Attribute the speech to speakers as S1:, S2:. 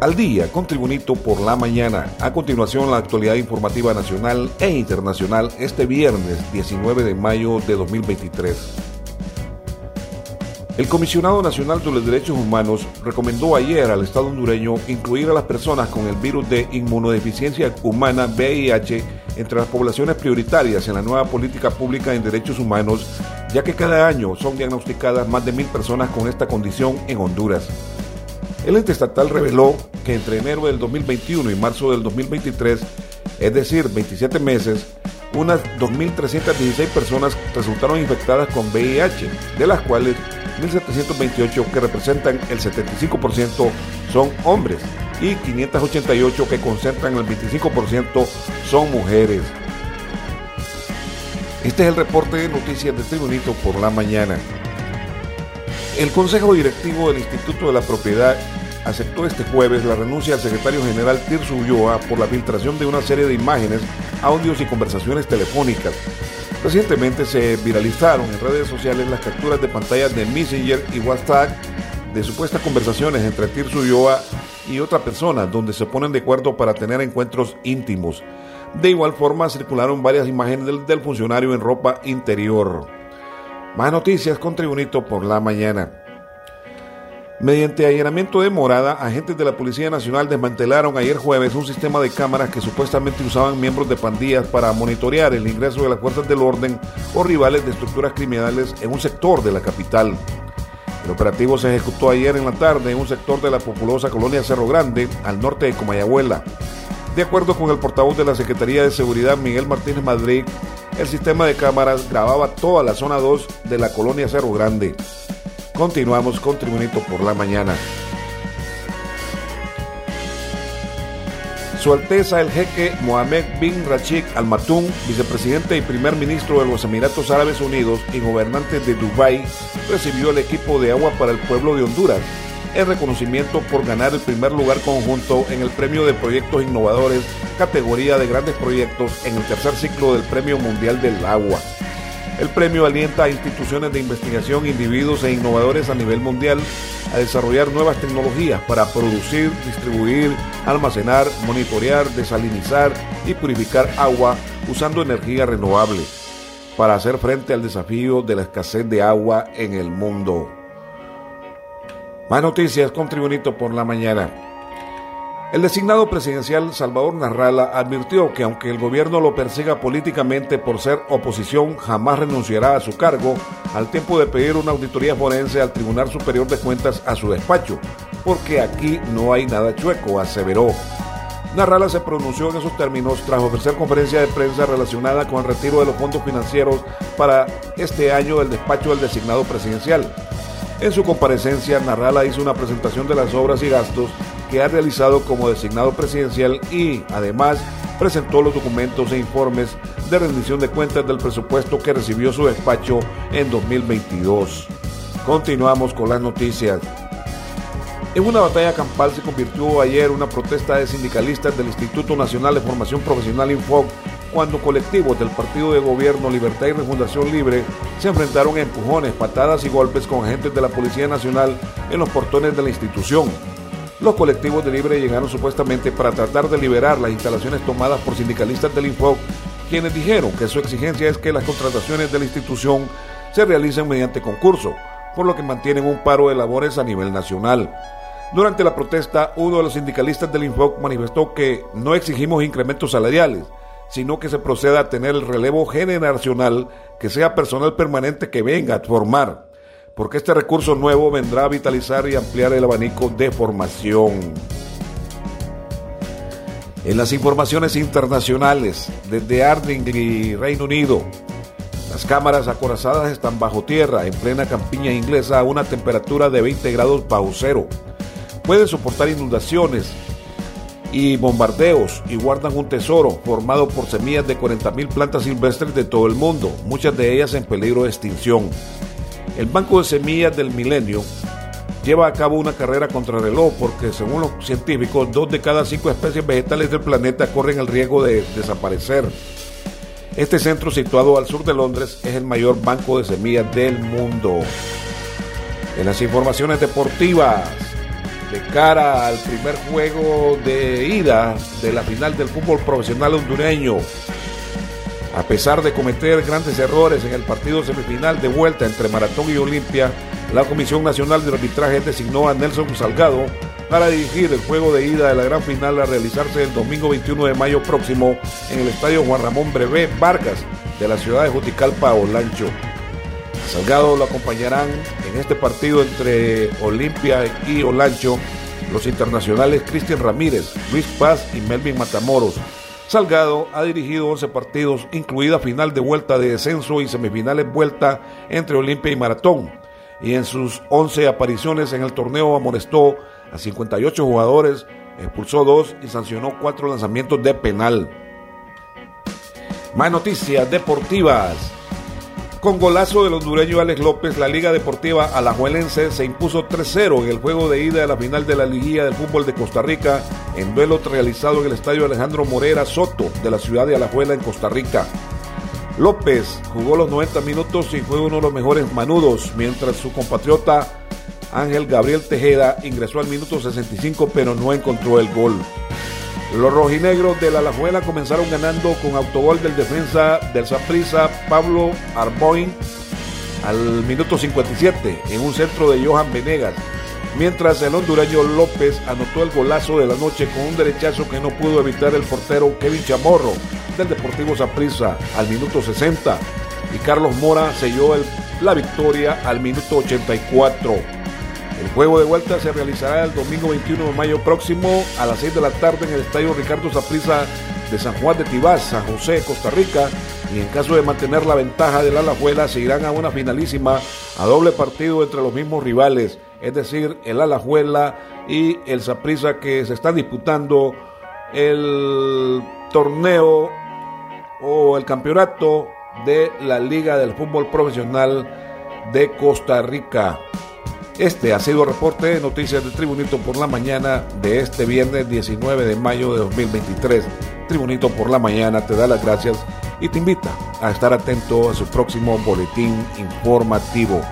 S1: al día con Tribunito por la mañana. A continuación, la actualidad informativa nacional e internacional este viernes 19 de mayo de 2023. El Comisionado Nacional de los Derechos Humanos recomendó ayer al Estado hondureño incluir a las personas con el virus de inmunodeficiencia humana VIH entre las poblaciones prioritarias en la nueva política pública en derechos humanos, ya que cada año son diagnosticadas más de mil personas con esta condición en Honduras. El ente estatal reveló que entre enero del 2021 y marzo del 2023, es decir, 27 meses, unas 2.316 personas resultaron infectadas con VIH, de las cuales 1.728 que representan el 75% son hombres y 588 que concentran el 25% son mujeres. Este es el reporte de noticias de Tribunito por la mañana. El Consejo Directivo del Instituto de la Propiedad aceptó este jueves la renuncia al secretario general Tirso Ulloa por la filtración de una serie de imágenes, audios y conversaciones telefónicas. Recientemente se viralizaron en redes sociales las capturas de pantallas de Messenger y WhatsApp de supuestas conversaciones entre Tirso Ulloa y otra persona, donde se ponen de acuerdo para tener encuentros íntimos. De igual forma, circularon varias imágenes del, del funcionario en ropa interior. Más noticias con Tribunito por la mañana. Mediante allanamiento de morada, agentes de la Policía Nacional desmantelaron ayer jueves un sistema de cámaras que supuestamente usaban miembros de pandillas para monitorear el ingreso de las fuerzas del orden o rivales de estructuras criminales en un sector de la capital. El operativo se ejecutó ayer en la tarde en un sector de la populosa colonia Cerro Grande, al norte de Comayagüela. De acuerdo con el portavoz de la Secretaría de Seguridad, Miguel Martínez Madrid, el sistema de cámaras grababa toda la zona 2 de la colonia Cerro Grande. Continuamos con Tribunito por la mañana. Su Alteza el jeque Mohamed bin Rashid Al Maktoum, vicepresidente y primer ministro de los Emiratos Árabes Unidos y gobernante de Dubái, recibió el equipo de agua para el pueblo de Honduras en reconocimiento por ganar el primer lugar conjunto en el Premio de Proyectos Innovadores, categoría de grandes proyectos en el tercer ciclo del Premio Mundial del Agua. El premio alienta a instituciones de investigación, individuos e innovadores a nivel mundial a desarrollar nuevas tecnologías para producir, distribuir, almacenar, monitorear, desalinizar y purificar agua usando energía renovable para hacer frente al desafío de la escasez de agua en el mundo. Más noticias con Tribunito por la mañana. El designado presidencial Salvador Narrala advirtió que aunque el gobierno lo persiga políticamente por ser oposición, jamás renunciará a su cargo al tiempo de pedir una auditoría forense al Tribunal Superior de Cuentas a su despacho, porque aquí no hay nada chueco, aseveró. Narrala se pronunció en esos términos tras ofrecer conferencia de prensa relacionada con el retiro de los fondos financieros para este año del despacho del designado presidencial. En su comparecencia, Narrala hizo una presentación de las obras y gastos que ha realizado como designado presidencial y, además, presentó los documentos e informes de rendición de cuentas del presupuesto que recibió su despacho en 2022. Continuamos con las noticias. En una batalla campal se convirtió ayer una protesta de sindicalistas del Instituto Nacional de Formación Profesional Infoc cuando colectivos del Partido de Gobierno Libertad y Refundación Libre se enfrentaron a empujones, patadas y golpes con agentes de la Policía Nacional en los portones de la institución. Los colectivos de Libre llegaron supuestamente para tratar de liberar las instalaciones tomadas por sindicalistas del Infoc, quienes dijeron que su exigencia es que las contrataciones de la institución se realicen mediante concurso, por lo que mantienen un paro de labores a nivel nacional. Durante la protesta, uno de los sindicalistas del Infoc manifestó que no exigimos incrementos salariales, sino que se proceda a tener el relevo generacional, que sea personal permanente que venga a formar, porque este recurso nuevo vendrá a vitalizar y ampliar el abanico de formación. En las informaciones internacionales, desde Arding y Reino Unido, las cámaras acorazadas están bajo tierra, en plena campiña inglesa, a una temperatura de 20 grados bajo cero. Pueden soportar inundaciones, y bombardeos y guardan un tesoro formado por semillas de 40.000 plantas silvestres de todo el mundo, muchas de ellas en peligro de extinción. El Banco de Semillas del Milenio lleva a cabo una carrera contra reloj porque según los científicos, dos de cada cinco especies vegetales del planeta corren el riesgo de desaparecer. Este centro situado al sur de Londres es el mayor banco de semillas del mundo. En las informaciones deportivas, de cara al primer juego de ida de la final del fútbol profesional hondureño. A pesar de cometer grandes errores en el partido semifinal de vuelta entre Maratón y Olimpia, la Comisión Nacional de Arbitraje designó a Nelson Salgado para dirigir el juego de ida de la gran final a realizarse el domingo 21 de mayo próximo en el Estadio Juan Ramón Brevé Vargas de la ciudad de Juticalpa, Olancho. Salgado lo acompañarán en este partido entre Olimpia y Olancho los internacionales Cristian Ramírez, Luis Paz y Melvin Matamoros. Salgado ha dirigido 11 partidos, incluida final de vuelta de descenso y semifinales vuelta entre Olimpia y Maratón. Y en sus 11 apariciones en el torneo amonestó a 58 jugadores, expulsó dos y sancionó cuatro lanzamientos de penal. Más noticias deportivas. Con golazo del hondureño Alex López, la Liga Deportiva Alajuelense se impuso 3-0 en el juego de ida de la final de la Liguilla del Fútbol de Costa Rica, en duelo realizado en el estadio Alejandro Morera Soto de la ciudad de Alajuela en Costa Rica. López jugó los 90 minutos y fue uno de los mejores manudos, mientras su compatriota Ángel Gabriel Tejeda ingresó al minuto 65 pero no encontró el gol. Los rojinegros de la Alajuela comenzaron ganando con autogol del defensa del Saprissa Pablo Arboin al minuto 57 en un centro de Johan Venegas, mientras el hondureño López anotó el golazo de la noche con un derechazo que no pudo evitar el portero Kevin Chamorro del Deportivo Saprissa al minuto 60 y Carlos Mora selló la victoria al minuto 84. El juego de vuelta se realizará el domingo 21 de mayo próximo a las 6 de la tarde en el Estadio Ricardo Zaprisa de San Juan de Tibás, San José, Costa Rica. Y en caso de mantener la ventaja de la Alajuela, se irán a una finalísima a doble partido entre los mismos rivales, es decir, el Alajuela y el Zaprisa que se están disputando el torneo o el campeonato de la Liga del Fútbol Profesional de Costa Rica. Este ha sido el reporte de noticias de Tribunito por la mañana de este viernes 19 de mayo de 2023. Tribunito por la mañana te da las gracias y te invita a estar atento a su próximo boletín informativo.